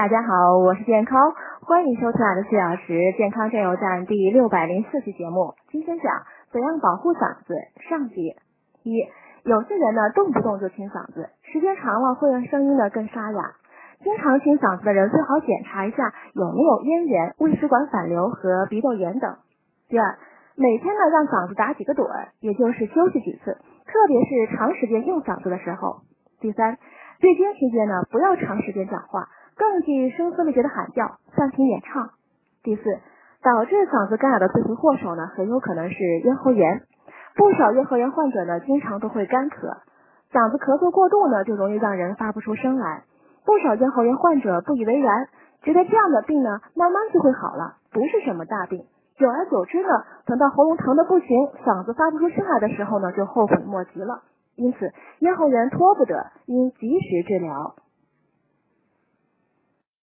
大家好，我是健康，欢迎收听俺的四小时健康加油站第六百零四期节目。今天讲怎样保护嗓子上集。一，有些人呢动不动就清嗓子，时间长了会让声音呢更沙哑。经常清嗓子的人最好检查一下有没有咽炎、胃食管反流和鼻窦炎等。第二，每天呢让嗓子打几个盹儿，也就是休息几次，特别是长时间用嗓子的时候。第三，月经期间呢不要长时间讲话。更具声嘶力竭的喊叫、暂停演唱。第四，导致嗓子干哑的罪魁祸首呢，很有可能是咽喉炎。不少咽喉炎患者呢，经常都会干咳，嗓子咳嗽过度呢，就容易让人发不出声来。不少咽喉炎患者不以为然，觉得这样的病呢，慢慢就会好了，不是什么大病。久而久之呢，等到喉咙疼的不行，嗓子发不出声来的时候呢，就后悔莫及了。因此，咽喉炎拖不得，应及时治疗。